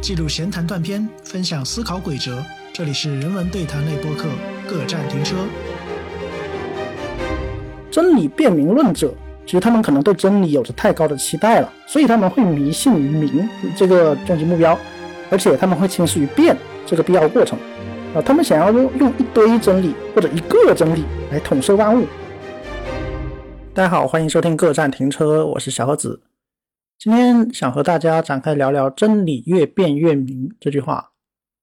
记录闲谈断片，分享思考轨哲。这里是人文对谈类播客，各站停车。真理辨明论者，其实他们可能对真理有着太高的期待了，所以他们会迷信于明这个终极目标，而且他们会轻视于变这个必要过程。啊，他们想要用用一堆真理或者一个真理来统摄万物。大家好，欢迎收听各站停车，我是小何子。今天想和大家展开聊聊“真理越辩越明”这句话。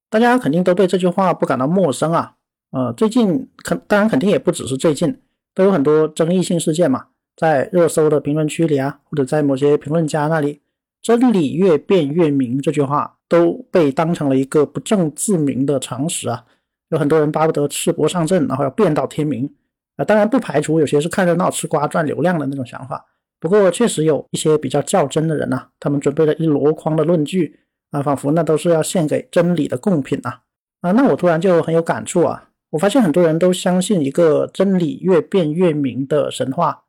大家肯定都对这句话不感到陌生啊。呃，最近肯当然肯定也不只是最近，都有很多争议性事件嘛，在热搜的评论区里啊，或者在某些评论家那里，“真理越辩越明”这句话都被当成了一个不证自明的常识啊。有很多人巴不得赤膊上阵，然后要辩到天明啊。当然不排除有些是看热闹、吃瓜赚流量的那种想法。不过，确实有一些比较较真的人呐，他们准备了一箩筐的论据啊，仿佛那都是要献给真理的贡品呐啊！那我突然就很有感触啊，我发现很多人都相信一个真理越辩越明的神话，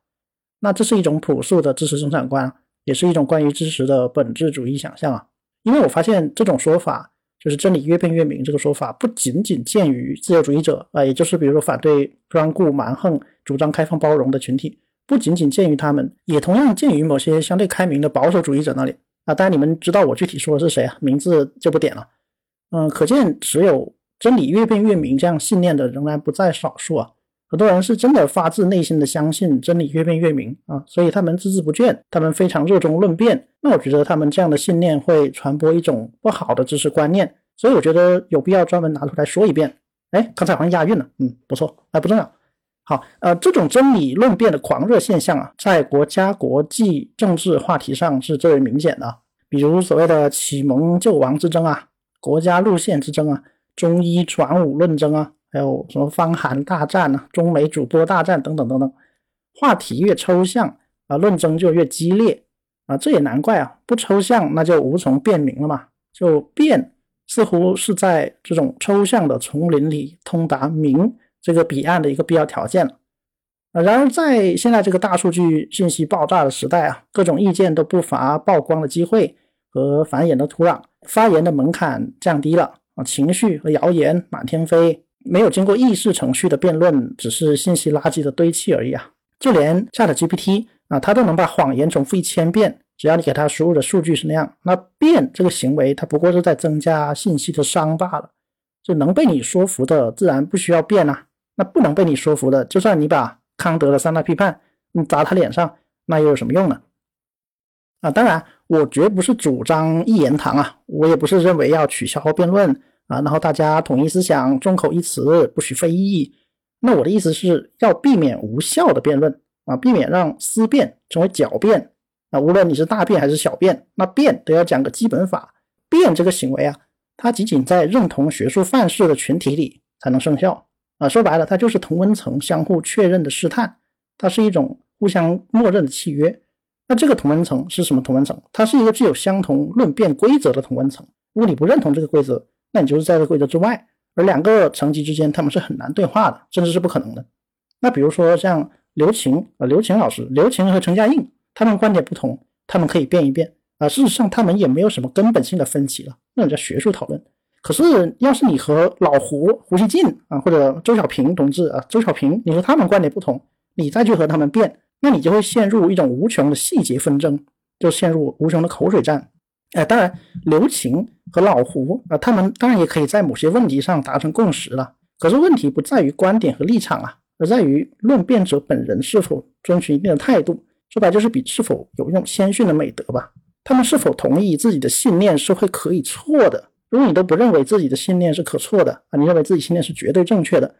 那这是一种朴素的知识生产观，也是一种关于知识的本质主义想象啊。因为我发现这种说法，就是真理越辩越明这个说法，不仅仅见于自由主义者啊，也就是比如说反对专顾蛮横、主张开放包容的群体。不仅仅见于他们，也同样见于某些相对开明的保守主义者那里啊。当然，你们知道我具体说的是谁啊？名字就不点了。嗯，可见持有真理越辩越明这样信念的仍然不在少数啊。很多人是真的发自内心的相信真理越辩越明啊，所以他们孜孜不倦，他们非常热衷论辩。那我觉得他们这样的信念会传播一种不好的知识观念，所以我觉得有必要专门拿出来说一遍。哎，刚才好像押韵了，嗯，不错，哎，不重要。好，呃，这种真理论辩的狂热现象啊，在国家、国际、政治话题上是最为明显的。比如所谓的启蒙救亡之争啊，国家路线之争啊，中医传武论争啊，还有什么方韩大战啊，中美主播大战等等等等，话题越抽象啊，论争就越激烈啊。这也难怪啊，不抽象那就无从辩明了嘛。就辩似乎是在这种抽象的丛林里通达明。这个彼岸的一个必要条件了啊。然而，在现在这个大数据信息爆炸的时代啊，各种意见都不乏曝光的机会和繁衍的土壤，发言的门槛降低了啊，情绪和谣言满天飞，没有经过议事程序的辩论，只是信息垃圾的堆砌而已啊。就连 ChatGPT 啊，它都能把谎言重复一千遍，只要你给它输入的数据是那样，那变这个行为，它不过是在增加信息的熵罢了。就能被你说服的，自然不需要变呐。那不能被你说服的，就算你把康德的三大批判你砸他脸上，那又有什么用呢？啊，当然，我绝不是主张一言堂啊，我也不是认为要取消辩论啊，然后大家统一思想，众口一词，不许非议。那我的意思是要避免无效的辩论啊，避免让思辨成为狡辩啊。无论你是大辩还是小辩，那辩都要讲个基本法。辩这个行为啊，它仅仅在认同学术范式的群体里才能生效。啊，说白了，它就是同温层相互确认的试探，它是一种互相默认的契约。那这个同温层是什么同温层？它是一个具有相同论辩规则的同温层。如果你不认同这个规则，那你就是在这规则之外。而两个层级之间，他们是很难对话的，甚至是不可能的。那比如说像刘擎啊，刘擎老师，刘擎和陈嘉映，他们观点不同，他们可以辩一辩啊。事实上，他们也没有什么根本性的分歧了，那叫学术讨论。可是，要是你和老胡、胡锡进啊，或者周小平同志啊，周小平，你和他们观点不同，你再去和他们辩，那你就会陷入一种无穷的细节纷争，就陷入无穷的口水战。哎，当然，刘擎和老胡啊，他们当然也可以在某些问题上达成共识了。可是问题不在于观点和立场啊，而在于论辩者本人是否遵循一定的态度。说白就是比是否有一种谦逊的美德吧。他们是否同意自己的信念是会可以错的？如果你都不认为自己的信念是可错的啊，你认为自己信念是绝对正确的，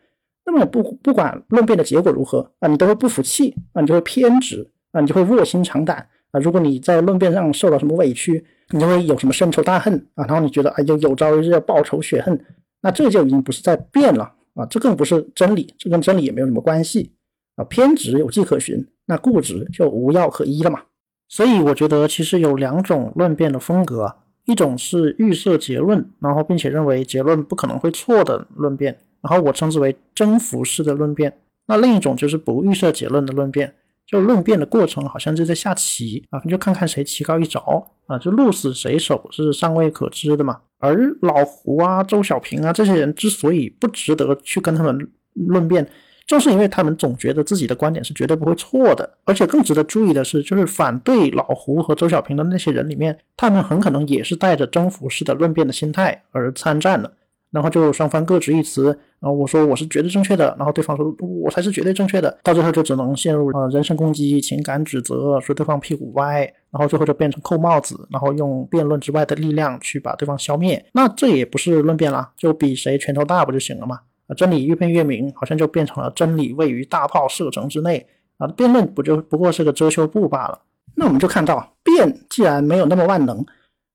那么不不管论辩的结果如何啊，你都会不服气啊，你就会偏执啊，你就会卧薪尝胆啊。如果你在论辩上受到什么委屈，你就会有什么深仇大恨啊，然后你觉得哎就有朝一日要报仇雪恨，那这就已经不是在辩了啊，这更不是真理，这跟真理也没有什么关系啊。偏执有迹可循，那固执就无药可医了嘛。所以我觉得其实有两种论辩的风格。一种是预设结论，然后并且认为结论不可能会错的论辩，然后我称之为征服式的论辩。那另一种就是不预设结论的论辩，就论辩的过程好像就在下棋啊，就看看谁棋高一着啊，就鹿死谁手是尚未可知的嘛。而老胡啊、周小平啊这些人之所以不值得去跟他们论辩，正是因为他们总觉得自己的观点是绝对不会错的。而且更值得注意的是，就是反对老胡和周小平的那些人里面，他们很可能也是带着征服式的论辩的心态而参战的。然后就双方各执一词，然后我说我是绝对正确的，然后对方说我才是绝对正确的，到最后就只能陷入呃人身攻击、情感指责，说对方屁股歪，然后最后就变成扣帽子，然后用辩论之外的力量去把对方消灭。那这也不是论辩了，就比谁拳头大不就行了吗？啊，真理越辩越明，好像就变成了真理位于大炮射程之内啊，辩论不就不过是个遮羞布罢了。那我们就看到辩既然没有那么万能，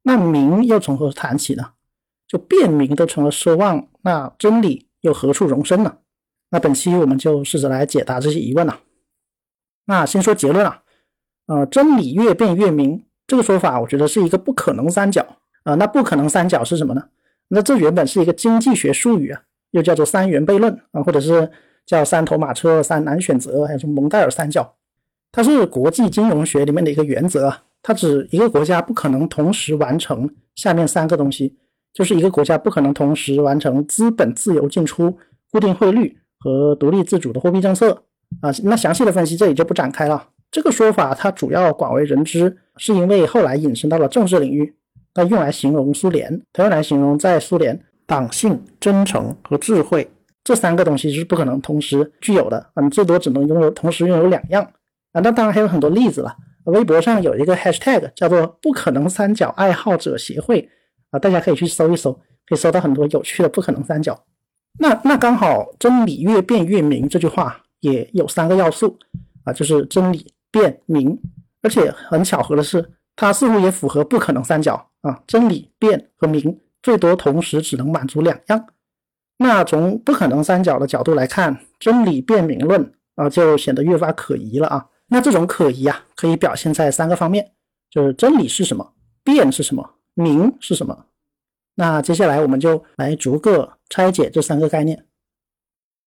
那明又从何谈起呢？就辩明都成了奢望，那真理又何处容身呢？那本期我们就试着来解答这些疑问了。那先说结论啊，呃，真理越辩越明这个说法，我觉得是一个不可能三角啊。那不可能三角是什么呢？那这原本是一个经济学术语啊，又叫做三元悖论啊，或者是叫三头马车、三难选择，还有什么蒙代尔三角，它是国际金融学里面的一个原则啊，它指一个国家不可能同时完成下面三个东西。就是一个国家不可能同时完成资本自由进出、固定汇率和独立自主的货币政策啊。那详细的分析这里就不展开了。这个说法它主要广为人知，是因为后来引申到了政治领域，它用来形容苏联，它用来形容在苏联党性、真诚和智慧这三个东西是不可能同时具有的啊，你最多只能拥有同时拥有两样啊。那当然还有很多例子了。微博上有一个 hashtag 叫做“不可能三角爱好者协会”。啊，大家可以去搜一搜，可以搜到很多有趣的不可能三角。那那刚好，真理越辩越明这句话也有三个要素啊，就是真理、辩、明。而且很巧合的是，它似乎也符合不可能三角啊，真理、辩和明最多同时只能满足两样。那从不可能三角的角度来看，真理、辨、明论啊，就显得越发可疑了啊。那这种可疑啊，可以表现在三个方面，就是真理是什么，辩是什么。明是什么？那接下来我们就来逐个拆解这三个概念。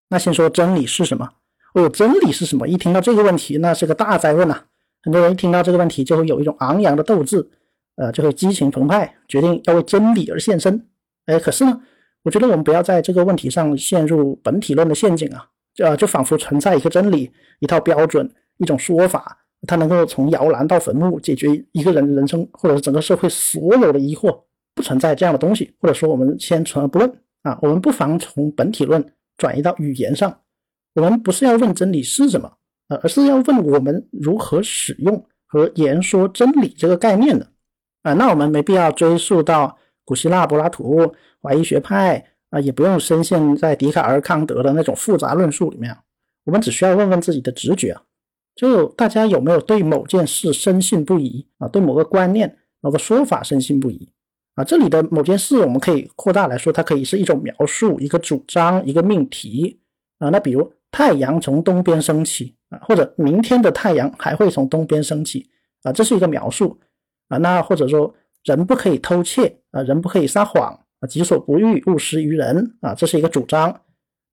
那先说真理是什么？哦，真理是什么？一听到这个问题，那是个大灾问呐！很多人一听到这个问题，就会有一种昂扬的斗志，呃，就会激情澎湃，决定要为真理而献身。哎，可是呢，我觉得我们不要在这个问题上陷入本体论的陷阱啊！就就仿佛存在一个真理、一套标准、一种说法。它能够从摇篮到坟墓解决一个人人生或者是整个社会所有的疑惑，不存在这样的东西。或者说，我们先存而不论啊，我们不妨从本体论转移到语言上。我们不是要问真理是什么呃，而是要问我们如何使用和言说真理这个概念的啊。那我们没必要追溯到古希腊柏拉图、怀疑学派啊，也不用深陷在笛卡尔、康德的那种复杂论述里面。我们只需要问问自己的直觉。就大家有没有对某件事深信不疑啊？对某个观念、某个说法深信不疑啊？这里的某件事，我们可以扩大来说，它可以是一种描述、一个主张、一个命题啊。那比如太阳从东边升起啊，或者明天的太阳还会从东边升起啊，这是一个描述啊。那或者说人不可以偷窃啊，人不可以撒谎啊，己所不欲，勿施于人啊，这是一个主张。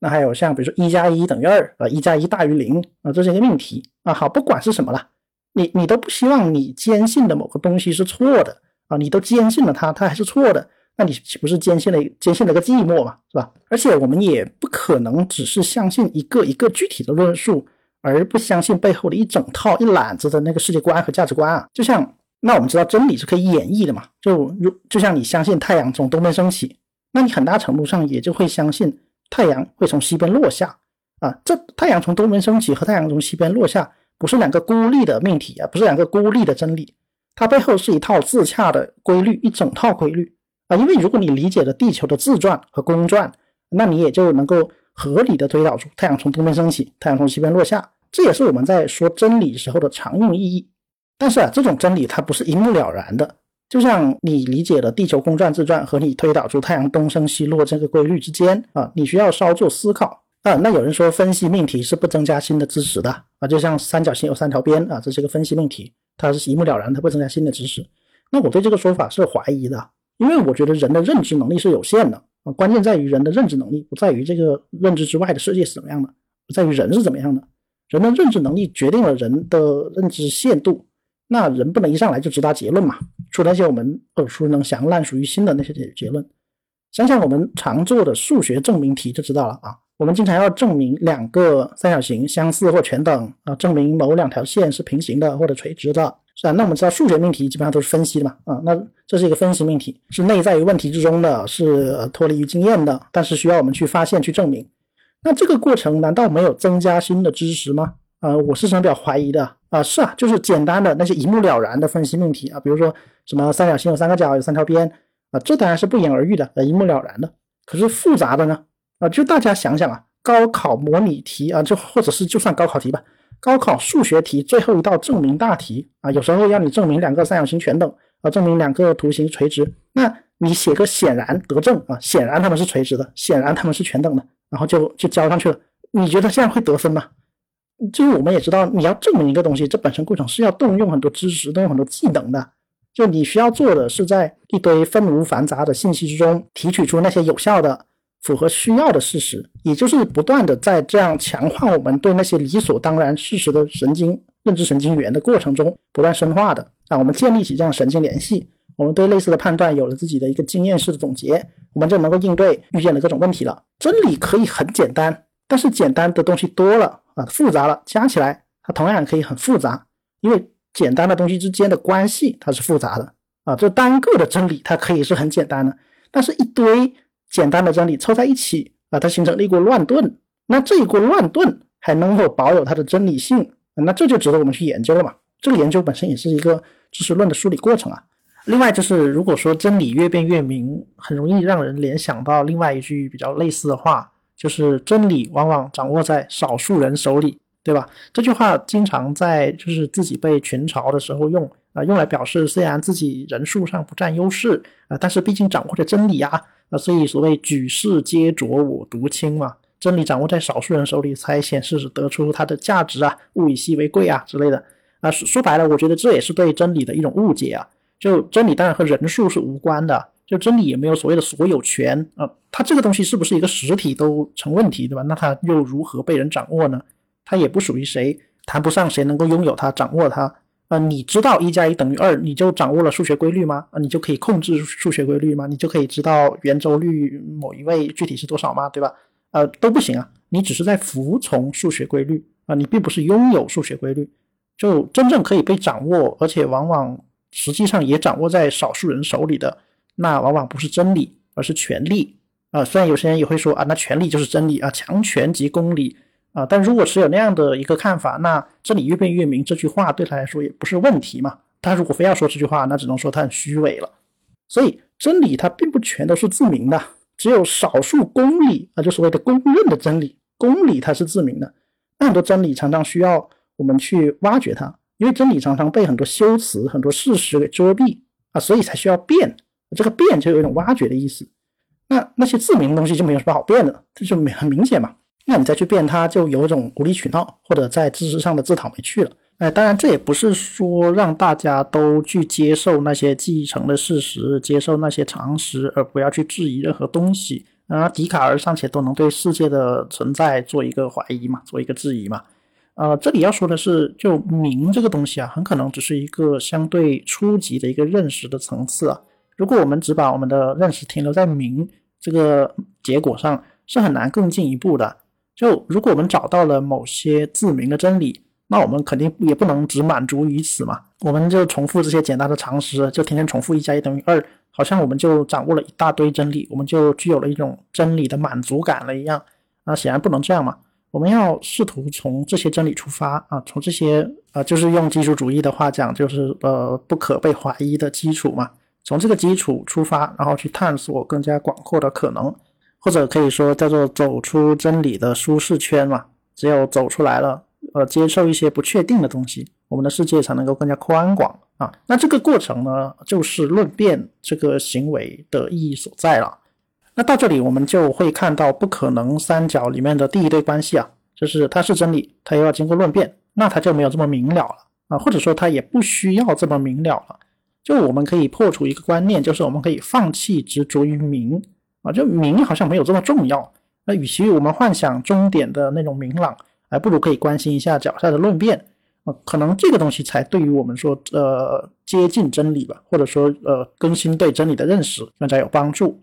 那还有像比如说一加一等于二啊，一加一大于零啊，这是一个命题啊。好，不管是什么了，你你都不希望你坚信的某个东西是错的啊，你都坚信了它，它还是错的，那你岂不是坚信了坚信了个寂寞嘛，是吧？而且我们也不可能只是相信一个一个具体的论述，而不相信背后的一整套一揽子的那个世界观和价值观啊。就像那我们知道真理是可以演绎的嘛，就如就像你相信太阳从东边升起，那你很大程度上也就会相信。太阳会从西边落下啊！这太阳从东边升起和太阳从西边落下不是两个孤立的命题啊，不是两个孤立的真理，它背后是一套自洽的规律，一整套规律啊！因为如果你理解了地球的自转和公转，那你也就能够合理的推导出太阳从东边升起，太阳从西边落下，这也是我们在说真理时候的常用意义。但是啊，这种真理它不是一目了然的。就像你理解了地球公转自转和你推导出太阳东升西落这个规律之间啊，你需要稍作思考啊。那有人说分析命题是不增加新的知识的啊，就像三角形有三条边啊，这是一个分析命题，它是一目了然，它不增加新的知识。那我对这个说法是怀疑的，因为我觉得人的认知能力是有限的啊，关键在于人的认知能力，不在于这个认知之外的世界是怎么样的，不在于人是怎么样的人的认知能力决定了人的认知限度。那人不能一上来就直达结论嘛？出那些我们耳熟能详、烂熟于心的那些结结论。想想我们常做的数学证明题就知道了啊。我们经常要证明两个三角形相似或全等啊，证明某两条线是平行的或者垂直的，是吧？那我们知道数学命题基本上都是分析的嘛啊，那这是一个分析命题，是内在于问题之中的，是脱离于经验的，但是需要我们去发现去证明。那这个过程难道没有增加新的知识吗？啊，我是比较怀疑的啊，是啊，就是简单的那些一目了然的分析命题啊，比如说什么三角形有三个角，有三条边啊，这当然是不言而喻的，呃，一目了然的。可是复杂的呢？啊，就大家想想啊，高考模拟题啊，就或者是就算高考题吧，高考数学题最后一道证明大题啊，有时候要你证明两个三角形全等啊，证明两个图形垂直，那你写个显然得证啊，显然它们是垂直的，显然它们是全等的，然后就就交上去了，你觉得这样会得分吗？就是我们也知道，你要证明一个东西，这本身过程是要动用很多知识、动用很多技能的。就你需要做的是，在一堆纷繁杂的信息之中，提取出那些有效的、符合需要的事实，也就是不断的在这样强化我们对那些理所当然事实的神经认知神经元的过程中，不断深化的。啊，我们建立起这样神经联系，我们对类似的判断有了自己的一个经验式的总结，我们就能够应对遇见的各种问题了。真理可以很简单，但是简单的东西多了。啊，复杂了，加起来它同样可以很复杂，因为简单的东西之间的关系它是复杂的啊。这单个的真理它可以是很简单的，但是一堆简单的真理凑在一起啊，它形成了一锅乱炖。那这一锅乱炖还能够保有它的真理性，那这就值得我们去研究了嘛。这个研究本身也是一个知识论的梳理过程啊。另外就是，如果说真理越辩越明，很容易让人联想到另外一句比较类似的话。就是真理往往掌握在少数人手里，对吧？这句话经常在就是自己被群嘲的时候用啊，用来表示虽然自己人数上不占优势啊，但是毕竟掌握着真理啊啊，所以所谓举世皆浊我独清嘛，真理掌握在少数人手里才显示得出它的价值啊，物以稀为贵啊之类的啊。说说白了，我觉得这也是对真理的一种误解啊。就真理当然和人数是无关的。就真理也没有所谓的所有权啊，它这个东西是不是一个实体都成问题，对吧？那它又如何被人掌握呢？它也不属于谁，谈不上谁能够拥有它、掌握它啊。你知道一加一等于二，你就掌握了数学规律吗？啊，你就可以控制数学规律吗？你就可以知道圆周率某一位具体是多少吗？对吧？呃，都不行啊，你只是在服从数学规律啊，你并不是拥有数学规律。就真正可以被掌握，而且往往实际上也掌握在少数人手里的。那往往不是真理，而是权力啊！虽然有些人也会说啊，那权力就是真理啊，强权即公理啊。但如果持有那样的一个看法，那真理越辩越明这句话对他来说也不是问题嘛。他如果非要说这句话，那只能说他很虚伪了。所以真理它并不全都是自明的，只有少数公理啊，就所谓的公认的真理，公理它是自明的。那很多真理常常需要我们去挖掘它，因为真理常常被很多修辞、很多事实给遮蔽啊，所以才需要辩。这个变就有一种挖掘的意思，那那些自明的东西就没有什么好变的，这就很明显嘛。那你再去变它，就有一种无理取闹或者在知识上的自讨没趣了。哎，当然这也不是说让大家都去接受那些继承的事实，接受那些常识，而不要去质疑任何东西。啊，笛卡尔尚且都能对世界的存在做一个怀疑嘛，做一个质疑嘛。呃，这里要说的是，就明这个东西啊，很可能只是一个相对初级的一个认识的层次啊。如果我们只把我们的认识停留在明这个结果上，是很难更进一步的。就如果我们找到了某些自明的真理，那我们肯定也不能只满足于此嘛。我们就重复这些简单的常识，就天天重复一加一等于二，好像我们就掌握了一大堆真理，我们就具有了一种真理的满足感了一样。那显然不能这样嘛。我们要试图从这些真理出发啊，从这些啊，就是用基础主义的话讲，就是呃不可被怀疑的基础嘛。从这个基础出发，然后去探索更加广阔的可能，或者可以说叫做走出真理的舒适圈嘛。只有走出来了，呃，接受一些不确定的东西，我们的世界才能够更加宽广啊。那这个过程呢，就是论辩这个行为的意义所在了。那到这里，我们就会看到不可能三角里面的第一对关系啊，就是它是真理，它又要经过论辩，那它就没有这么明了了啊，或者说它也不需要这么明了了。就我们可以破除一个观念，就是我们可以放弃执着于明啊，就明好像没有这么重要。那与其我们幻想终点的那种明朗，还不如可以关心一下脚下的论辩啊，可能这个东西才对于我们说呃接近真理吧，或者说呃更新对真理的认识更加有帮助。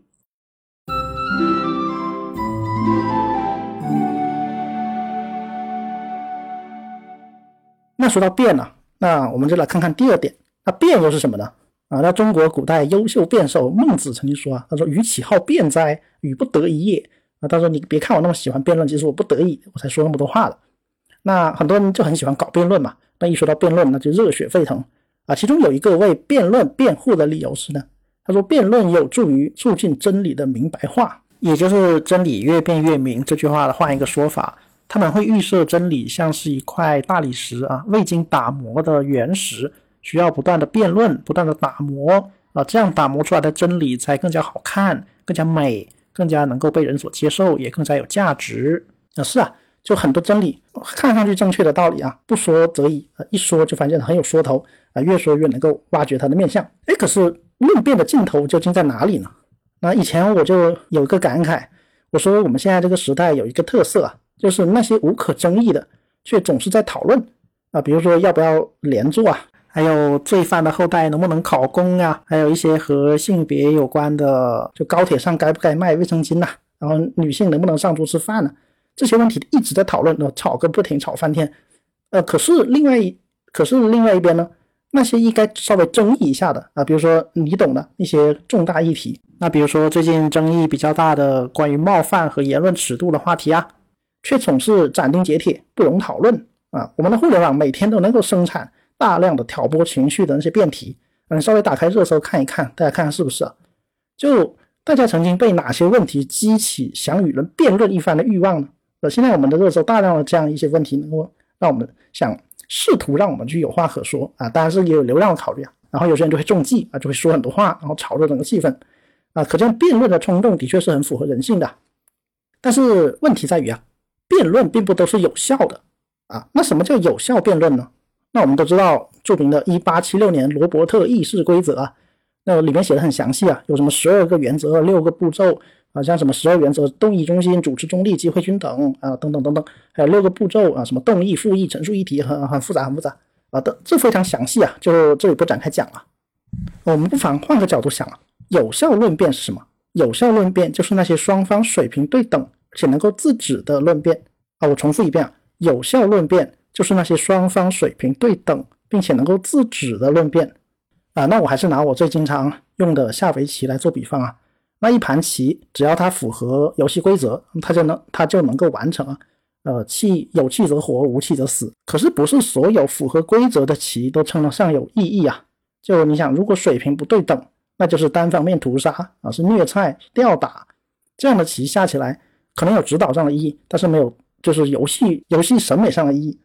那说到辩呢，那我们就来看看第二点，那辩又是什么呢？啊，那中国古代优秀辩手孟子曾经说啊，他说：“与其好辩哉？与不得已也。”啊，他说：“你别看我那么喜欢辩论，其实我不得已我才说那么多话的。”那很多人就很喜欢搞辩论嘛，那一说到辩论，那就热血沸腾啊。其中有一个为辩论辩护的理由是呢，他说：“辩论有助于促进真理的明白化，也就是真理越辩越明。”这句话的换一个说法，他们会预设真理像是一块大理石啊，未经打磨的原石。需要不断的辩论，不断的打磨啊，这样打磨出来的真理才更加好看，更加美，更加能够被人所接受，也更加有价值啊。是啊，就很多真理看上去正确的道理啊，不说则已，一说就发现很有说头啊，越说越能够挖掘它的面相。哎，可是论辩的尽头究竟在哪里呢？那以前我就有一个感慨，我说我们现在这个时代有一个特色啊，就是那些无可争议的，却总是在讨论啊，比如说要不要连坐啊。还有罪犯的后代能不能考公啊？还有一些和性别有关的，就高铁上该不该卖卫生巾呐？然后女性能不能上桌吃饭呢？这些问题一直在讨论，吵个不停，吵翻天。呃，可是另外一，可是另外一边呢，那些应该稍微争议一下的啊，比如说你懂的一些重大议题，那比如说最近争议比较大的关于冒犯和言论尺度的话题啊，却总是斩钉截铁，不容讨论啊。我们的互联网每天都能够生产。大量的挑拨情绪的那些辩题，嗯，稍微打开热搜看一看，大家看看是不是？就大家曾经被哪些问题激起想与人辩论一番的欲望呢？呃，现在我们的热搜大量的这样一些问题，能够让我们想试图让我们去有话可说啊，当然是也有流量的考虑啊。然后有些人就会中计啊，就会说很多话，然后炒热整个气氛啊。可见辩论的冲动的确是很符合人性的。但是问题在于啊，辩论并不都是有效的啊。那什么叫有效辩论呢？那我们都知道著名的1876年罗伯特议事规则啊，那里面写的很详细啊，有什么十二个原则、六个步骤啊，像什么十二原则：动议中心、主持中立、机会均等啊，等等等等，还有六个步骤啊，什么动议、复议、陈述议题，很很复杂，很复杂啊，的这非常详细啊，就这里不展开讲了。我们不妨换个角度想啊，有效论辩是什么？有效论辩就是那些双方水平对等且能够自止的论辩啊。我重复一遍啊，有效论辩。就是那些双方水平对等，并且能够自止的论辩啊，那我还是拿我最经常用的下围棋来做比方啊。那一盘棋，只要它符合游戏规则，它就能它就能够完成啊。呃，气有气则活，无气则死。可是不是所有符合规则的棋都称得上有意义啊。就你想，如果水平不对等，那就是单方面屠杀啊，是虐菜、吊打这样的棋下起来，可能有指导上的意义，但是没有就是游戏游戏审美上的意义。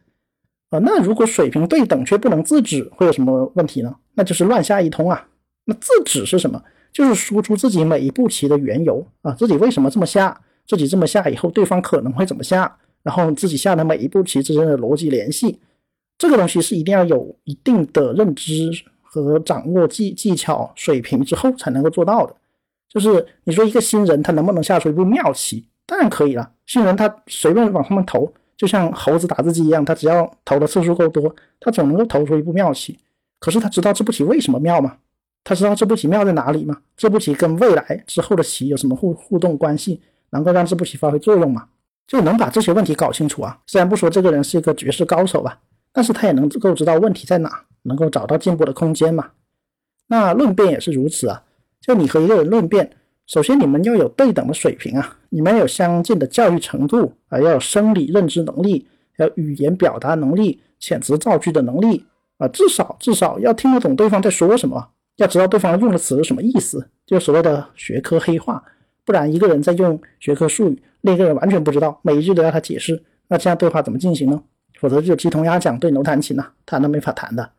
啊，那如果水平对等却不能自止，会有什么问题呢？那就是乱下一通啊。那自止是什么？就是说出自己每一步棋的缘由啊，自己为什么这么下，自己这么下以后对方可能会怎么下，然后自己下的每一步棋之间的逻辑联系，这个东西是一定要有一定的认知和掌握技技巧水平之后才能够做到的。就是你说一个新人他能不能下出一步妙棋？当然可以了，新人他随便往上面投。就像猴子打字机一样，他只要投的次数够多，他总能够投出一步妙棋。可是他知道这步棋为什么妙吗？他知道这步棋妙在哪里吗？这步棋跟未来之后的棋有什么互互动关系，能够让这步棋发挥作用吗？就能把这些问题搞清楚啊。虽然不说这个人是一个绝世高手吧，但是他也能够知道问题在哪，能够找到进步的空间嘛。那论辩也是如此啊。就你和一个人论辩。首先，你们要有对等的水平啊，你们要有相近的教育程度啊，要有生理认知能力，还有语言表达能力、遣词造句的能力啊，至少至少要听得懂对方在说什么，要知道对方用的词是什么意思，就所谓的学科黑话。不然，一个人在用学科术语，另一个人完全不知道，每一句都要他解释，那这样对话怎么进行呢？否则就鸡同鸭讲，对牛弹琴呐，谈都没法谈的。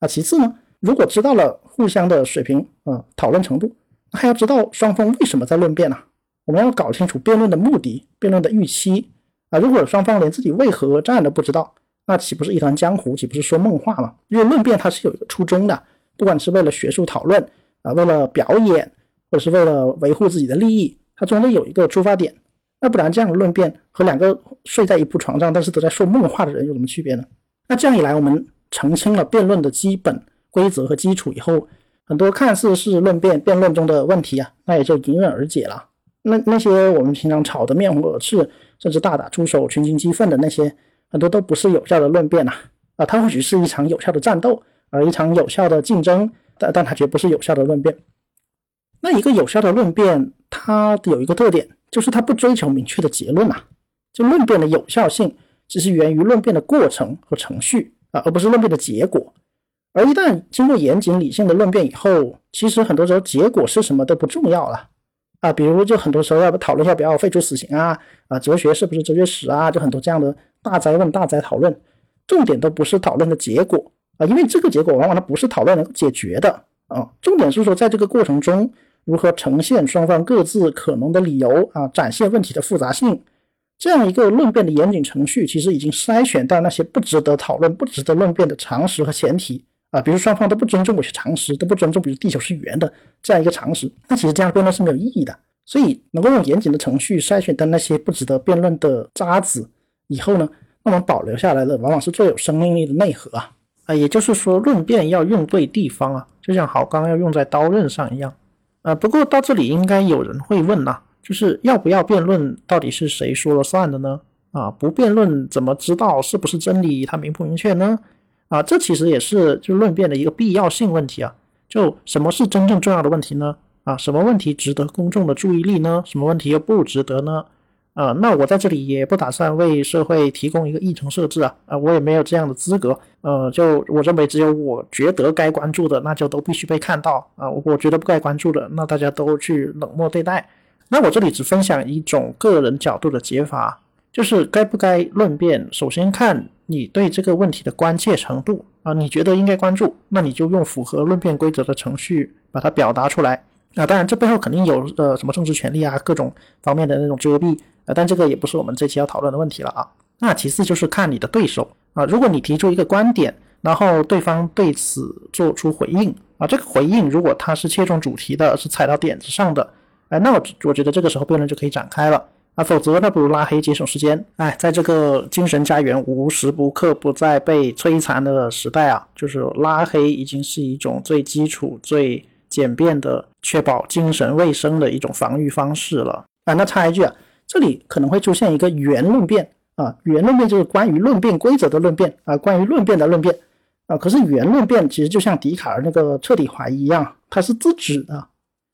啊，其次呢，如果知道了互相的水平啊，讨论程度。还要知道双方为什么在论辩呢？我们要搞清楚辩论的目的、辩论的预期啊！如果双方连自己为何而战都不知道，那岂不是一团江湖？岂不是说梦话吗？因为论辩它是有一个初衷的，不管是为了学术讨论啊，为了表演，或者是为了维护自己的利益，它总得有一个出发点。那不然这样的论辩和两个睡在一铺床上但是都在说梦话的人有什么区别呢？那这样一来，我们澄清了辩论的基本规则和基础以后，很多看似是论辩辩论中的问题啊，那也就迎刃而解了。那那些我们平常吵得面红耳赤，甚至大打出手、群情激愤的那些，很多都不是有效的论辩呐。啊，它或许是一场有效的战斗，而一场有效的竞争，但但它绝不是有效的论辩。那一个有效的论辩，它有一个特点，就是它不追求明确的结论呐。就论辩的有效性，只是源于论辩的过程和程序啊，而不是论辩的结果。而一旦经过严谨理性的论辩以后，其实很多时候结果是什么都不重要了啊。比如，就很多时候要不讨论要不要废除死刑啊，啊，哲学是不是哲学史啊，就很多这样的大灾问、大灾讨论。重点都不是讨论的结果啊，因为这个结果往往它不是讨论能够解决的啊。重点是说，在这个过程中如何呈现双方各自可能的理由啊，展现问题的复杂性。这样一个论辩的严谨程序，其实已经筛选到那些不值得讨论、不值得论辩的常识和前提啊。比如双方都不尊重某些常识，都不尊重，比如地球是圆的这样一个常识，那其实这样辩论是没有意义的。所以，能够用严谨的程序筛选掉那些不值得辩论的渣子以后呢？那么保留下来的往往是最有生命力的内核啊啊，也就是说，论辩要用对地方啊，就像好钢要用在刀刃上一样啊。不过到这里应该有人会问呐，就是要不要辩论，到底是谁说了算的呢？啊，不辩论怎么知道是不是真理？它明不明确呢？啊，这其实也是就论辩的一个必要性问题啊。就什么是真正重要的问题呢？啊，什么问题值得公众的注意力呢？什么问题又不值得呢？啊，那我在这里也不打算为社会提供一个议程设置啊，啊，我也没有这样的资格。呃，就我认为只有我觉得该关注的，那就都必须被看到啊。我觉得不该关注的，那大家都去冷漠对待。那我这里只分享一种个人角度的解法，就是该不该论辩，首先看你对这个问题的关切程度啊。你觉得应该关注，那你就用符合论辩规则的程序把它表达出来。啊，当然这背后肯定有呃什么政治权利啊，各种方面的那种遮蔽。啊，但这个也不是我们这期要讨论的问题了啊。那其次就是看你的对手啊，如果你提出一个观点，然后对方对此做出回应啊，这个回应如果他是切中主题的，是踩到点子上的，哎，那我我觉得这个时候辩论就可以展开了啊。否则那不如拉黑节省时间。哎，在这个精神家园无时不刻不在被摧残的时代啊，就是拉黑已经是一种最基础、最简便的确保精神卫生的一种防御方式了啊。那插一句啊。这里可能会出现一个圆论辩啊，圆论辩就是关于论辩规则的论辩啊，关于论辩的论辩啊。可是圆论辩其实就像笛卡尔那个彻底怀疑一样，它是自指的。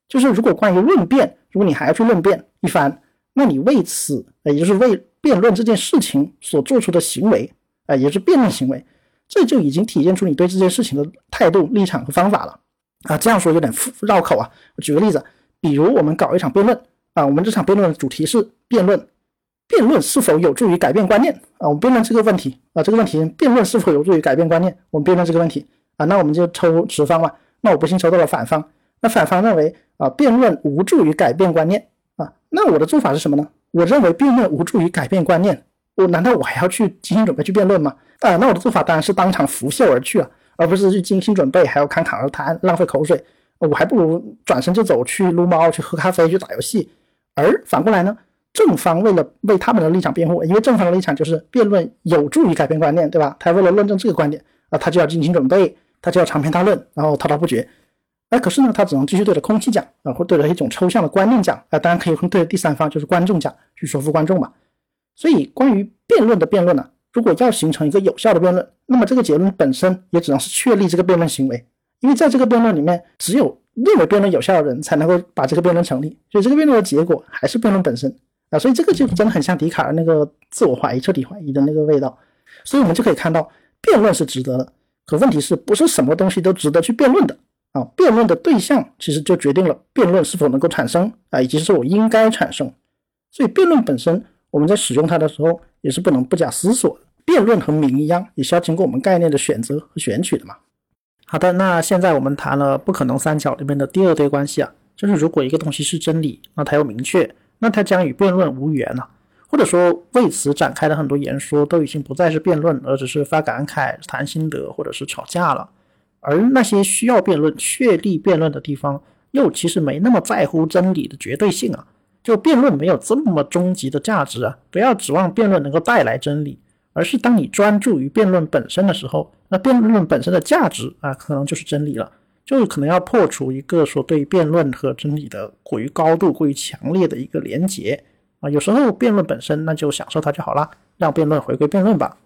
就是如果关于论辩，如果你还要去论辩一番，那你为此，也就是为辩论这件事情所做出的行为，啊，也是辩论行为，这就已经体现出你对这件事情的态度、立场和方法了啊。这样说有点绕口啊。我举个例子，比如我们搞一场辩论。啊，我们这场辩论的主题是辩论，辩论是否有助于改变观念啊？我们辩论这个问题啊，这个问题，辩论是否有助于改变观念？我们辩论这个问题啊，那我们就抽持方嘛。那我不幸抽到了反方，那反方认为啊，辩论无助于改变观念那我的做法是什么呢？我认为辩论无助于改变观念，我难道我还要去精心准备去辩论吗？啊，那我的做法当然是当场拂袖而去啊，而不是去精心准备，还要侃侃而谈，浪费口水。我还不如转身就走去撸猫，去喝咖啡，去打游戏。而反过来呢，正方为了为他们的立场辩护，因为正方的立场就是辩论有助于改变观念，对吧？他为了论证这个观点啊，他就要精心准备，他就要长篇大论，然后滔滔不绝。哎，可是呢，他只能继续对着空气讲啊，或对着一种抽象的观念讲啊，当然可以对着第三方就是观众讲，去说服观众嘛。所以，关于辩论的辩论呢，如果要形成一个有效的辩论，那么这个结论本身也只能是确立这个辩论行为，因为在这个辩论里面，只有。认为辩论有效的人才能够把这个辩论成立，所以这个辩论的结果还是辩论本身啊，所以这个就真的很像笛卡尔那个自我怀疑、彻底怀疑的那个味道。所以我们就可以看到，辩论是值得的，可问题是不是什么东西都值得去辩论的啊？辩论的对象其实就决定了辩论是否能够产生啊，以及是否应该产生。所以辩论本身，我们在使用它的时候也是不能不假思索。辩论和名一样，也是要经过我们概念的选择和选取的嘛。好的，那现在我们谈了不可能三角里面的第二对关系啊，就是如果一个东西是真理，那它又明确，那它将与辩论无缘了，或者说为此展开的很多言说都已经不再是辩论，而只是发感慨、谈心得或者是吵架了。而那些需要辩论、确立辩论的地方，又其实没那么在乎真理的绝对性啊，就辩论没有这么终极的价值啊！不要指望辩论能够带来真理，而是当你专注于辩论本身的时候，那辩论本身的价值啊，可能就是真理了。就可能要破除一个说对辩论和真理的过于高度、过于强烈的一个连结啊。有时候辩论本身，那就享受它就好了，让辩论回归辩论吧。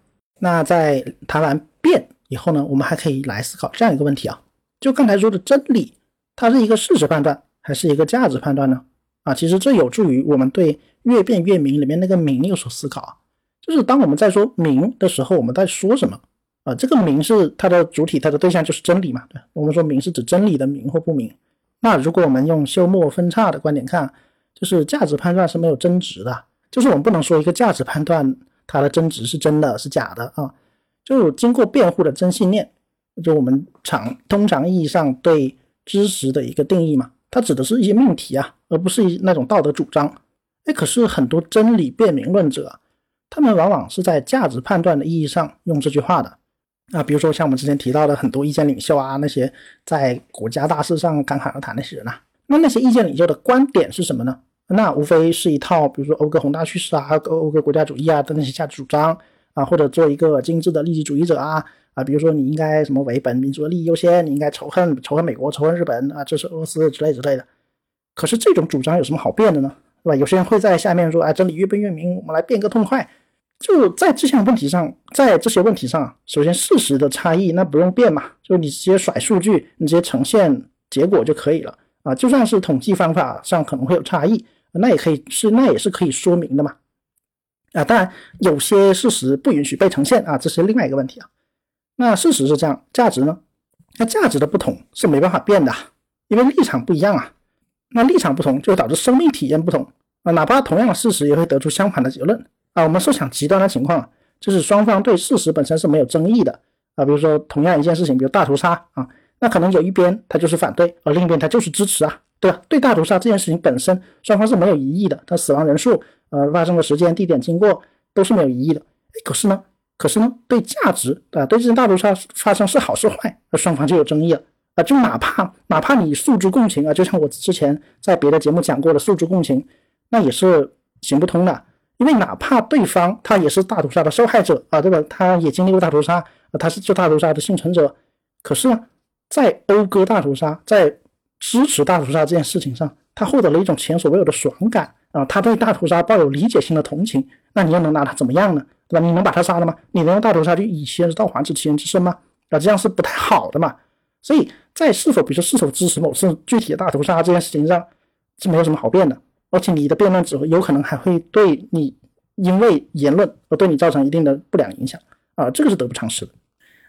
那在谈完辩以后呢，我们还可以来思考这样一个问题啊：就刚才说的真理，它是一个事实判断，还是一个价值判断呢？啊，其实这有助于我们对“越辩越明”里面那个“明”有所思考啊。就是当我们在说“明”的时候，我们在说什么？啊，这个“明”是它的主体，它的对象就是真理嘛？对，我们说“明”是指真理的“明”或不明。那如果我们用休谟分叉的观点看，就是价值判断是没有真值的，就是我们不能说一个价值判断它的真值是真的是假的啊。就经过辩护的真信念，就我们常通常意义上对知识的一个定义嘛。它指的是一些命题啊，而不是一那种道德主张。哎，可是很多真理辩明论者，他们往往是在价值判断的意义上用这句话的啊。比如说像我们之前提到的很多意见领袖啊，那些在国家大事上侃侃而谈那些人呐，那那些意见领袖的观点是什么呢？那无非是一套，比如说讴歌宏大叙事啊、讴歌国家主义啊的那些价值主张啊，或者做一个精致的利己主义者啊。啊，比如说你应该什么为本民族的利益优先，你应该仇恨仇恨美国，仇恨日本啊，支持俄罗斯之类之类的。可是这种主张有什么好辩的呢？对吧？有些人会在下面说，哎，真理越辩越明，我们来辩个痛快。就在这项问题上，在这些问题上，首先事实的差异那不用辩嘛，就你直接甩数据，你直接呈现结果就可以了啊。就算是统计方法上可能会有差异，那也可以是那也是可以说明的嘛。啊，当然有些事实不允许被呈现啊，这是另外一个问题啊。那事实是这样，价值呢？那价值的不同是没办法变的，因为立场不一样啊。那立场不同就会导致生命体验不同啊。哪怕同样的事实，也会得出相反的结论啊。我们设想极端的情况，就是双方对事实本身是没有争议的啊。比如说同样一件事情，比如大屠杀啊，那可能有一边他就是反对，而另一边他就是支持啊，对吧？对大屠杀这件事情本身，双方是没有疑义的，他死亡人数、呃发生的时间、地点、经过都是没有疑义的。哎，可是呢？可是呢，对价值啊，对这件大屠杀发生是好是坏，那双方就有争议了啊。就哪怕哪怕你诉诸共情啊，就像我之前在别的节目讲过的诉诸共情，那也是行不通的。因为哪怕对方他也是大屠杀的受害者啊，对吧？他也经历过大屠杀，他是这大屠杀的幸存者。可是呢，在讴歌大屠杀，在支持大屠杀这件事情上，他获得了一种前所未有的爽感啊。他对大屠杀抱有理解性的同情，那你又能拿他怎么样呢？对吧？你能把他杀了吗？你能用大屠杀去以其人之道还治其人之身吗？啊，这样是不太好的嘛。所以在是否，比如说是否支持某次具体的大屠杀这件事情上，是没有什么好辩的。而且你的辩论只会有可能还会对你因为言论而对你造成一定的不良影响啊，这个是得不偿失的。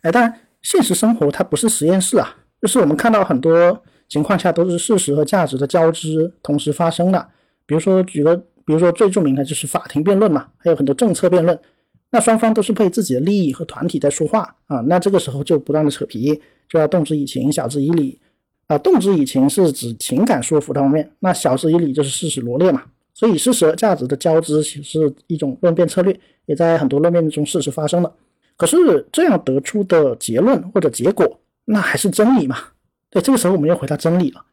哎，当然，现实生活它不是实验室啊，就是我们看到很多情况下都是事实和价值的交织同时发生的。比如说，举个，比如说最著名的就是法庭辩论嘛，还有很多政策辩论。那双方都是为自己的利益和团体在说话啊，那这个时候就不断的扯皮，就要动之以情，晓之以理啊。动之以情是指情感说服方面，那晓之以理就是事实罗列嘛。所以事实和价值的交织其实是一种论辩策略，也在很多论辩中事实发生的。可是这样得出的结论或者结果，那还是真理嘛？对，这个时候我们又回到真理了。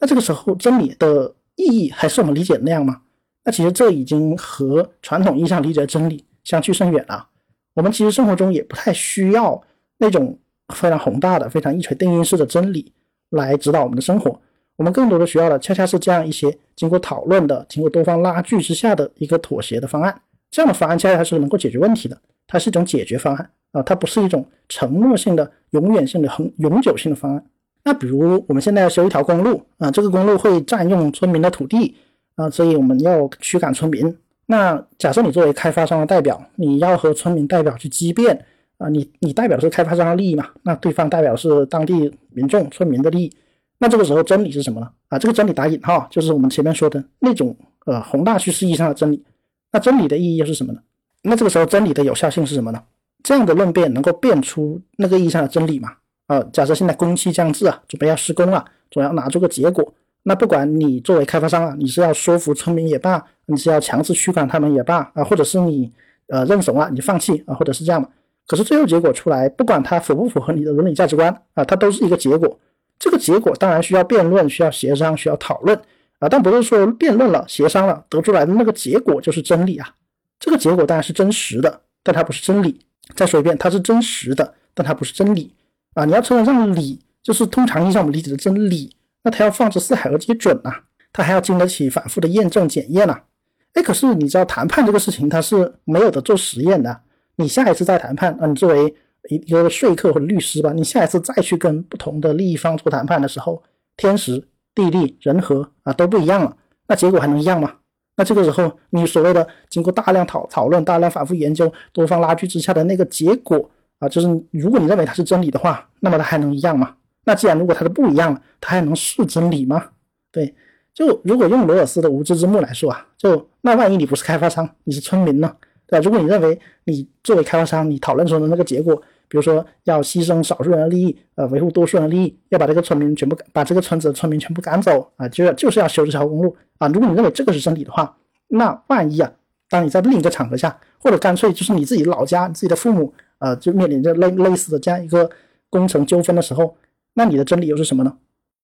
那这个时候真理的意义还是我们理解的那样吗？那其实这已经和传统意义上理解的真理。相去甚远了。我们其实生活中也不太需要那种非常宏大的、非常一锤定音式的真理来指导我们的生活。我们更多的需要的，恰恰是这样一些经过讨论的、经过多方拉锯之下的一个妥协的方案。这样的方案恰恰是能够解决问题的，它是一种解决方案啊，它不是一种承诺性的、永远性的、恒永久性的方案。那比如我们现在要修一条公路啊，这个公路会占用村民的土地啊，所以我们要驱赶村民。那假设你作为开发商的代表，你要和村民代表去激辩啊，你你代表是开发商的利益嘛？那对方代表是当地民众村民的利益。那这个时候真理是什么呢？啊，这个真理打引号，就是我们前面说的那种呃宏大叙事意义上的真理。那真理的意义又是什么呢？那这个时候真理的有效性是什么呢？这样的论辩能够辩出那个意义上的真理吗？啊，假设现在工期将至啊，准备要施工了，总要拿出个结果。那不管你作为开发商啊，你是要说服村民也罢，你是要强制驱赶他们也罢啊，或者是你呃认怂了，你放弃啊，或者是这样嘛。可是最后结果出来，不管它符不符合你的伦理价值观啊，它都是一个结果。这个结果当然需要辩论，需要协商，需要讨论啊，但不是说辩论了、协商了得出来的那个结果就是真理啊。这个结果当然是真实的，但它不是真理。再说一遍，它是真实的，但它不是真理啊。你要称得上理，就是通常意义上我们理解的真理，那它要放之四海而皆准呐，它还要经得起反复的验证检验呐。哎，可是你知道谈判这个事情，它是没有的做实验的。你下一次再谈判啊，你作为一个说客或者律师吧，你下一次再去跟不同的利益方做谈判的时候，天时地利人和啊都不一样了，那结果还能一样吗？那这个时候你所谓的经过大量讨讨论、大量反复研究、多方拉锯之下的那个结果啊，就是如果你认为它是真理的话，那么它还能一样吗？那既然如果它都不一样了，它还能是真理吗？对，就如果用罗尔斯的无知之幕来说啊，就那万一你不是开发商，你是村民呢？对吧？如果你认为你作为开发商，你讨论出的那个结果，比如说要牺牲少数人的利益，呃，维护多数人的利益，要把这个村民全部把这个村子的村民全部赶走啊，就就是要修这条公路啊。如果你认为这个是真理的话，那万一啊，当你在另一个场合下，或者干脆就是你自己老家、你自己的父母，呃，就面临着类类似的这样一个工程纠纷的时候，那你的真理又是什么呢？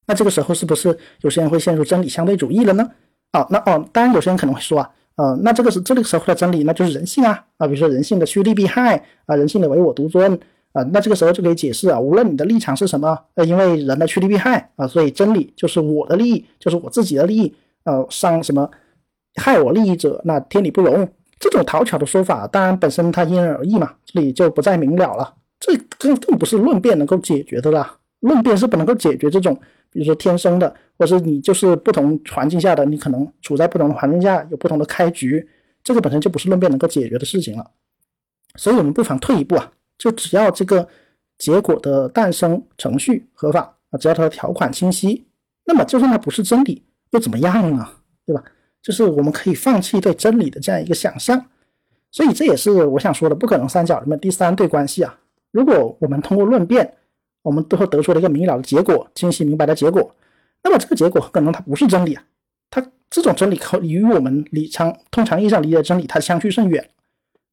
那这个时候是不是有些人会陷入真理相对主义了呢？啊，那哦，当然有些人可能会说啊。呃，那这个是这个时候的真理，那就是人性啊啊，比如说人性的趋利避害啊，人性的唯我独尊啊，那这个时候就可以解释啊，无论你的立场是什么，呃，因为人的趋利避害啊，所以真理就是我的利益，就是我自己的利益，呃，伤什么害我利益者，那天理不容。这种讨巧的说法，当然本身它因人而异嘛，这里就不再明了了。这更更不是论辩能够解决的啦，论辩是不能够解决这种。比如说天生的，或是你就是不同环境下的，你可能处在不同的环境下有不同的开局，这个本身就不是论辩能够解决的事情了。所以我们不妨退一步啊，就只要这个结果的诞生程序合法啊，只要它的条款清晰，那么就算它不是真理又怎么样呢？对吧？就是我们可以放弃对真理的这样一个想象。所以这也是我想说的不可能三角里面第三对关系啊。如果我们通过论辩，我们最后得出了一个明了的结果，清晰明白的结果。那么这个结果可能它不是真理啊，它这种真理可与我们理常通常意义上理解的真理它相去甚远。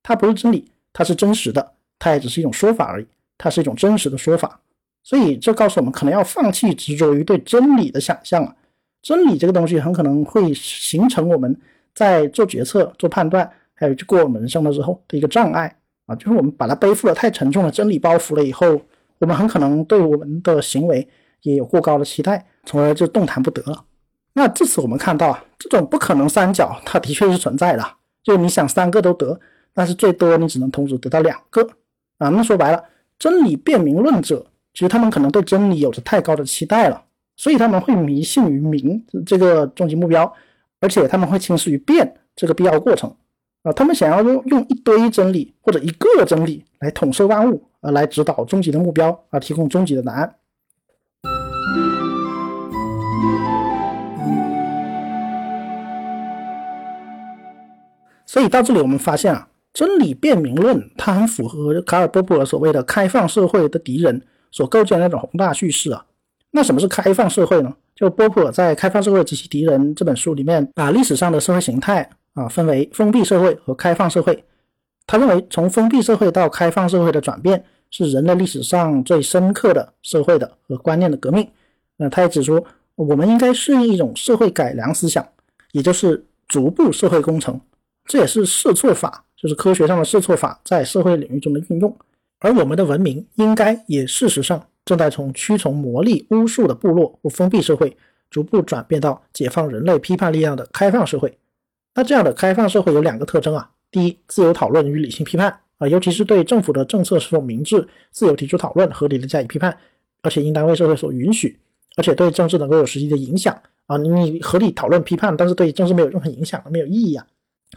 它不是真理，它是真实的，它也只是一种说法而已，它是一种真实的说法。所以这告诉我们，可能要放弃执着于对真理的想象啊。真理这个东西很可能会形成我们在做决策、做判断，还有去过我们人生的时候的一个障碍啊，就是我们把它背负了太沉重的真理包袱了以后。我们很可能对我们的行为也有过高的期待，从而就动弹不得了。那至此我们看到啊，这种不可能三角它的确是存在的，就你想三个都得，但是最多你只能同时得到两个啊。那说白了，真理辨明论者，其实他们可能对真理有着太高的期待了，所以他们会迷信于明这个终极目标，而且他们会轻视于变这个必要过程啊。他们想要用用一堆真理或者一个真理来统摄万物。呃，来指导终极的目标啊，提供终极的答案。所以到这里，我们发现啊，真理辨明论它很符合卡尔波普尔所谓的开放社会的敌人所构建的那种宏大叙事啊。那什么是开放社会呢？就波普尔在《开放社会及其敌人》这本书里面，把历史上的社会形态啊分为封闭社会和开放社会。他认为，从封闭社会到开放社会的转变是人类历史上最深刻的社会的和观念的革命。那他也指出，我们应该适应一种社会改良思想，也就是逐步社会工程。这也是试错法，就是科学上的试错法在社会领域中的运用。而我们的文明应该也事实上正在从屈从魔力巫术的部落或封闭社会，逐步转变到解放人类批判力量的开放社会。那这样的开放社会有两个特征啊。第一，自由讨论与理性批判啊，尤其是对政府的政策是否明智，自由提出讨论，合理的加以批判，而且应当为社会所允许，而且对政治能够有实际的影响啊。你合理讨论批判，但是对政治没有任何影响，没有意义啊。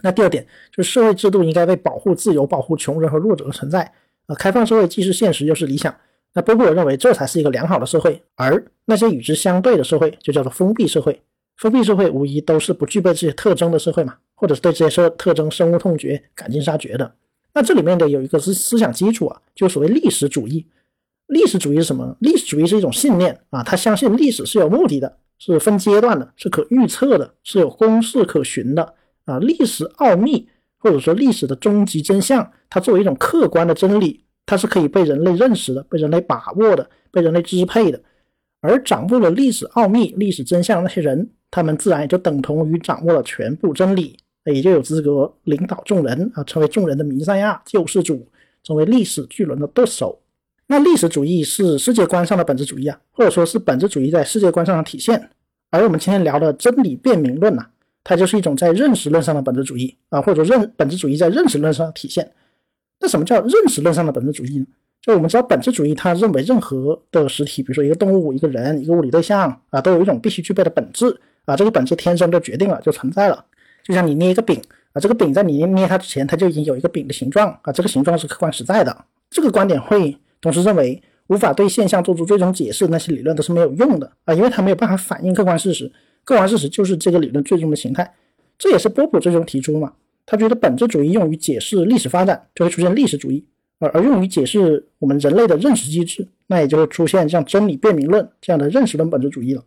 那第二点就是社会制度应该为保护自由、保护穷人和弱者的存在啊。开放社会既是现实又是理想。那波普尔认为这才是一个良好的社会，而那些与之相对的社会就叫做封闭社会。封闭社会无疑都是不具备这些特征的社会嘛。或者是对这些社特征深恶痛绝、赶尽杀绝的，那这里面的有一个思思想基础啊，就所谓历史主义。历史主义是什么？历史主义是一种信念啊，他相信历史是有目的的，是分阶段的，是可预测的，是有公式可循的啊。历史奥秘或者说历史的终极真相，它作为一种客观的真理，它是可以被人类认识的、被人类把握的、被人类支配的。而掌握了历史奥秘、历史真相的那些人。他们自然也就等同于掌握了全部真理，也就有资格领导众人啊，成为众人的弥赛亚救世主，成为历史巨轮的舵手。那历史主义是世界观上的本质主义啊，或者说是本质主义在世界观上的体现。而我们今天聊的真理辨明论呢，它就是一种在认识论上的本质主义啊，或者认本质主义在认识论上的体现。那什么叫认识论上的本质主义呢？就我们知道，本质主义它认为任何的实体，比如说一个动物、一个人、一个物理对象啊，都有一种必须具备的本质啊，这个本质天生就决定了，就存在了。就像你捏一个饼啊，这个饼在你捏它之前，它就已经有一个饼的形状啊，这个形状是客观实在的。这个观点会同时认为，无法对现象做出最终解释那些理论都是没有用的啊，因为它没有办法反映客观事实，客观事实就是这个理论最终的形态。这也是波普最终提出嘛，他觉得本质主义用于解释历史发展，就会出现历史主义。而而用于解释我们人类的认识机制，那也就会出现像真理辨明论这样的认识论本质主义了。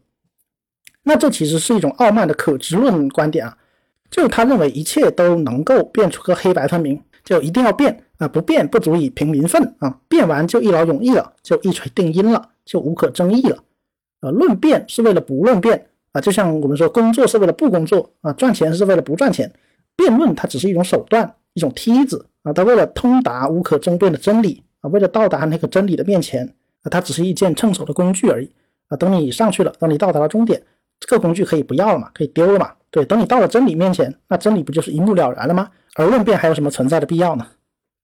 那这其实是一种傲慢的可知论观点啊，就他认为一切都能够变出个黑白分明，就一定要变啊，不变不足以平民愤啊，变完就一劳永逸了，就一锤定音了，就无可争议了。呃，论辩是为了不论辩啊，就像我们说工作是为了不工作啊，赚钱是为了不赚钱，辩论它只是一种手段，一种梯子。啊，他为了通达无可争辩的真理啊，为了到达那个真理的面前啊，它只是一件趁手的工具而已啊。等你上去了，等你到达了终点，这个工具可以不要了嘛，可以丢了嘛？对，等你到了真理面前，那真理不就是一目了然了吗？而论辩还有什么存在的必要呢？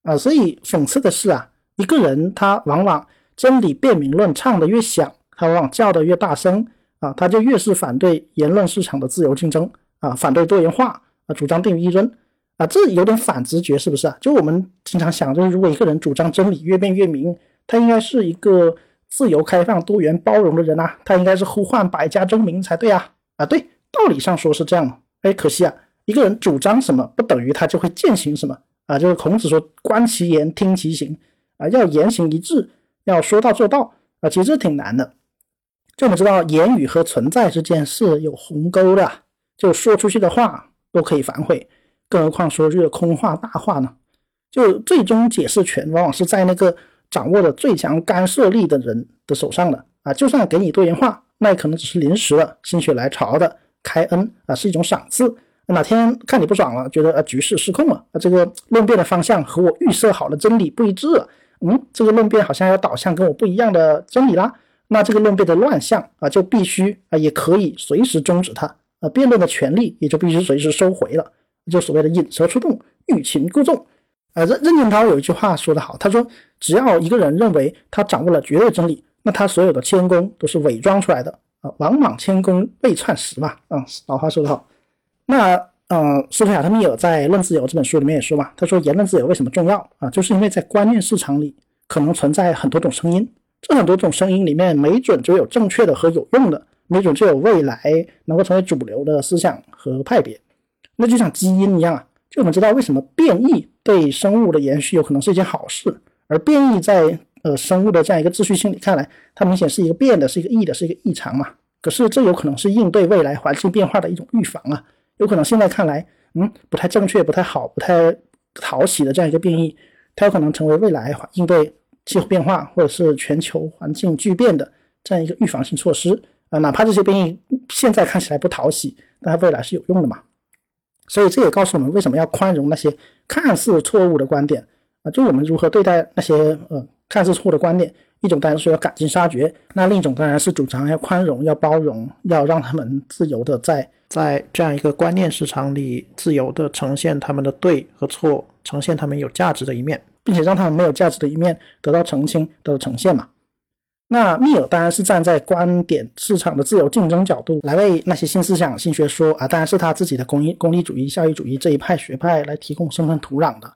啊，所以讽刺的是啊，一个人他往往真理辩明论唱得越响，他往往叫得越大声啊，他就越是反对言论市场的自由竞争啊，反对多元化主张定于一尊。啊，这有点反直觉，是不是啊？就我们经常想，就是如果一个人主张真理越辩越明，他应该是一个自由、开放、多元、包容的人啊，他应该是呼唤百家争鸣才对啊！啊，对，道理上说是这样。哎，可惜啊，一个人主张什么，不等于他就会践行什么啊。就是孔子说“观其言，听其行”，啊，要言行一致，要说到做到啊，其实挺难的。就我们知道，言语和存在之间是有鸿沟的，就说出去的话都可以反悔。更何况说这个空话大话呢？就最终解释权往往是在那个掌握的最强干涉力的人的手上的啊！就算给你多元化，那也可能只是临时的、心血来潮的开恩啊，是一种赏赐。哪天看你不爽了，觉得啊局势失控了，啊这个论辩的方向和我预设好的真理不一致，嗯，这个论辩好像要导向跟我不一样的真理啦，那这个论辩的乱象啊就必须啊也可以随时终止它啊，辩论的权利也就必须随时收回了。就所谓的引蛇出洞，欲擒故纵。呃，任任建涛有一句话说得好，他说：“只要一个人认为他掌握了绝对真理，那他所有的谦恭都是伪装出来的啊，王莽谦恭被篡时嘛。”嗯，老话说得好。那呃，斯图亚特密尔在《论自由》这本书里面也说嘛，他说言论自由为什么重要啊？就是因为在观念市场里可能存在很多种声音，这很多种声音里面没准就有正确的和有用的，没准就有未来能够成为主流的思想和派别。那就像基因一样啊，就我们知道为什么变异对生物的延续有可能是一件好事，而变异在呃生物的这样一个秩序性里看来，它明显是一个变的，是一个异的，是一个异常嘛。可是这有可能是应对未来环境变化的一种预防啊，有可能现在看来，嗯，不太正确、不太好、不太讨喜的这样一个变异，它有可能成为未来应对气候变化或者是全球环境巨变的这样一个预防性措施啊。哪怕这些变异现在看起来不讨喜，但它未来是有用的嘛。所以这也告诉我们为什么要宽容那些看似错误的观点啊？就我们如何对待那些呃看似错误的观点，一种当然是要赶尽杀绝，那另一种当然是主张要宽容、要包容，要让他们自由的在在这样一个观念市场里自由的呈现他们的对和错，呈现他们有价值的一面，并且让他们没有价值的一面得到澄清、得到呈现嘛。那密尔当然是站在观点市场的自由竞争角度来为那些新思想、新学说啊，当然是他自己的功利功利主义、效益主义这一派学派来提供生存土壤的。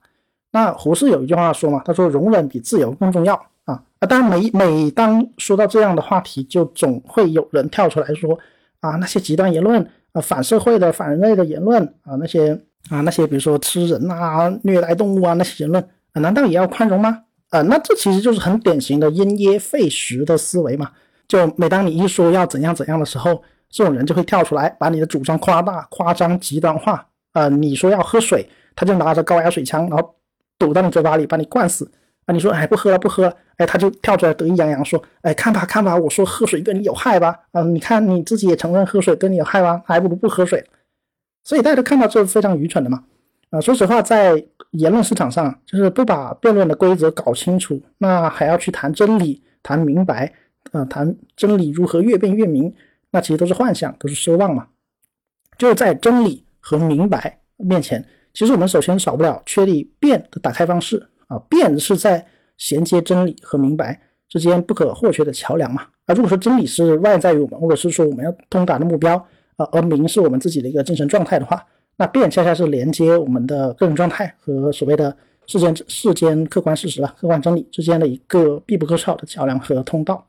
那胡适有一句话说嘛，他说容忍比自由更重要啊啊！当然每每当说到这样的话题，就总会有人跳出来说啊，那些极端言论啊，反社会的、反人类的言论啊，那些啊那些比如说吃人啊、虐待动物啊那些言论啊，难道也要宽容吗？啊，那这其实就是很典型的因噎废食的思维嘛。就每当你一说要怎样怎样的时候，这种人就会跳出来，把你的主张夸大、夸张、极端化。啊，你说要喝水，他就拿着高压水枪，然后堵到你嘴巴里，把你灌死。啊，你说哎不喝了不喝了，哎他就跳出来得意洋洋说，哎看吧看吧，我说喝水对你有害吧？啊，你看你自己也承认喝水对你有害吧？还不如不喝水。所以大家都看到这是非常愚蠢的嘛。啊，说实话，在言论市场上，就是不把辩论的规则搞清楚，那还要去谈真理、谈明白，啊，谈真理如何越辩越明，那其实都是幻想，都是奢望嘛。就在真理和明白面前，其实我们首先少不了确立辩的打开方式啊，辩是在衔接真理和明白之间不可或缺的桥梁嘛。啊，如果说真理是外在于我们，或者是说我们要通达的目标啊，而明是我们自己的一个精神状态的话。那变恰恰是连接我们的个人状态和所谓的世间世间客观事实啊、客观真理之间的一个必不可少的桥梁和通道。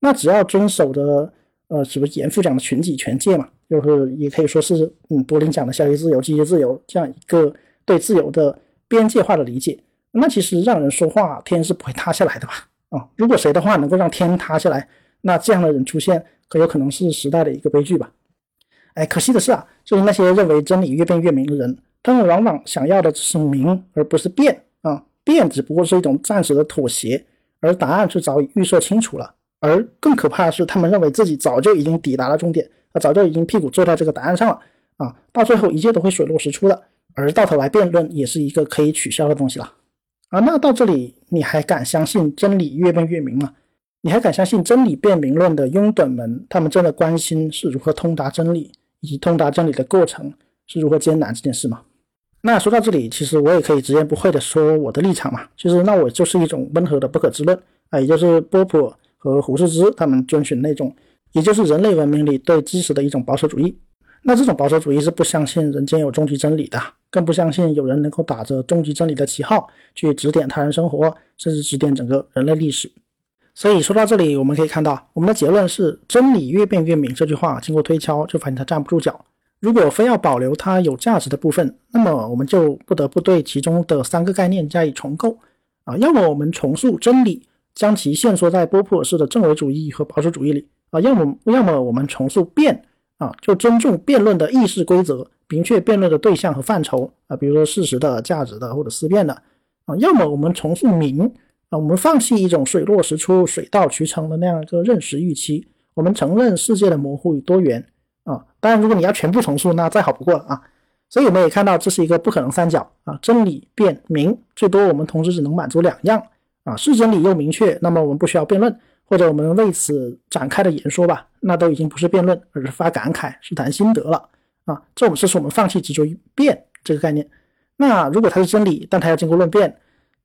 那只要遵守的，呃，什么严复讲的群体权界嘛，就是也可以说是，嗯，柏林讲的消极自由、积极自由这样一个对自由的边界化的理解。那其实让人说话，天是不会塌下来的吧？啊，如果谁的话能够让天塌下来，那这样的人出现，可有可能是时代的一个悲剧吧？哎，可惜的是啊，就是那些认为真理越辩越明的人，他们往往想要的只是明，而不是辩啊。辩只不过是一种暂时的妥协，而答案却早已预设清楚了。而更可怕的是，他们认为自己早就已经抵达了终点，啊，早就已经屁股坐在这个答案上了啊。到最后，一切都会水落石出的。而到头来，辩论也是一个可以取消的东西了啊。那到这里，你还敢相信真理越辩越明吗？你还敢相信真理辩明论的拥趸们，他们真的关心是如何通达真理？以及通达真理的过程是如何艰难这件事嘛？那说到这里，其实我也可以直言不讳的说我的立场嘛，就是那我就是一种温和的不可知论啊，也就是波普和胡适之他们遵循那种，也就是人类文明里对知识的一种保守主义。那这种保守主义是不相信人间有终极真理的，更不相信有人能够打着终极真理的旗号去指点他人生活，甚至指点整个人类历史。所以说到这里，我们可以看到，我们的结论是“真理越辩越明”这句话经过推敲，就发现它站不住脚。如果非要保留它有价值的部分，那么我们就不得不对其中的三个概念加以重构啊。要么我们重塑真理，将其限缩在波普尔式的正伪主义和保守主义里啊；要么要么我们重塑辩啊，就尊重辩论的议事规则，明确辩论的对象和范畴啊，比如说事实的、价值的或者思辨的啊；要么我们重塑明。啊，我们放弃一种水落石出、水到渠成的那样一个认识预期，我们承认世界的模糊与多元啊。当然，如果你要全部重塑，那再好不过了啊。所以我们也看到，这是一个不可能三角啊，真理辩明，最多我们同时只能满足两样啊，是真理又明确，那么我们不需要辩论，或者我们为此展开的言说吧，那都已经不是辩论，而是发感慨，是谈心得了啊。这我们这是我们放弃执着于辩这个概念。那如果它是真理，但它要经过论辩。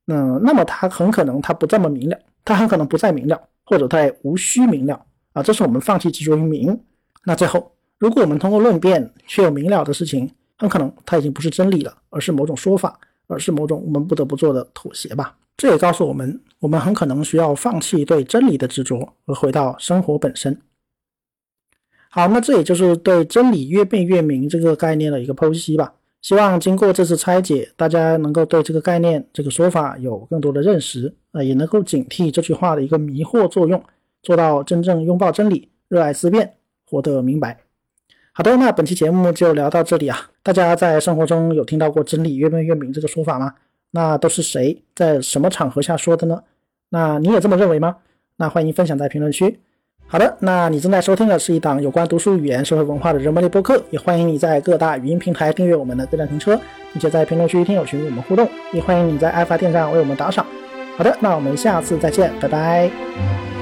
嗯，那么它很可能它不这么明了，它很可能不再明了，或者它也无需明了啊。这是我们放弃执着于明。那最后，如果我们通过论辩却有明了的事情，很可能它已经不是真理了，而是某种说法，而是某种我们不得不做的妥协吧。这也告诉我们，我们很可能需要放弃对真理的执着，而回到生活本身。好，那这也就是对真理越辩越明这个概念的一个剖析吧。希望经过这次拆解，大家能够对这个概念、这个说法有更多的认识，啊，也能够警惕这句话的一个迷惑作用，做到真正拥抱真理、热爱思辨、活得明白。好的，那本期节目就聊到这里啊。大家在生活中有听到过“真理越辩越明”这个说法吗？那都是谁在什么场合下说的呢？那你也这么认为吗？那欢迎分享在评论区。好的，那你正在收听的是一档有关读书、语言、社会文化的人文类播客，也欢迎你在各大语音平台订阅我们的车辆停车，并且在评论区听友群与我们互动，也欢迎你在爱发电上为我们打赏。好的，那我们下次再见，拜拜。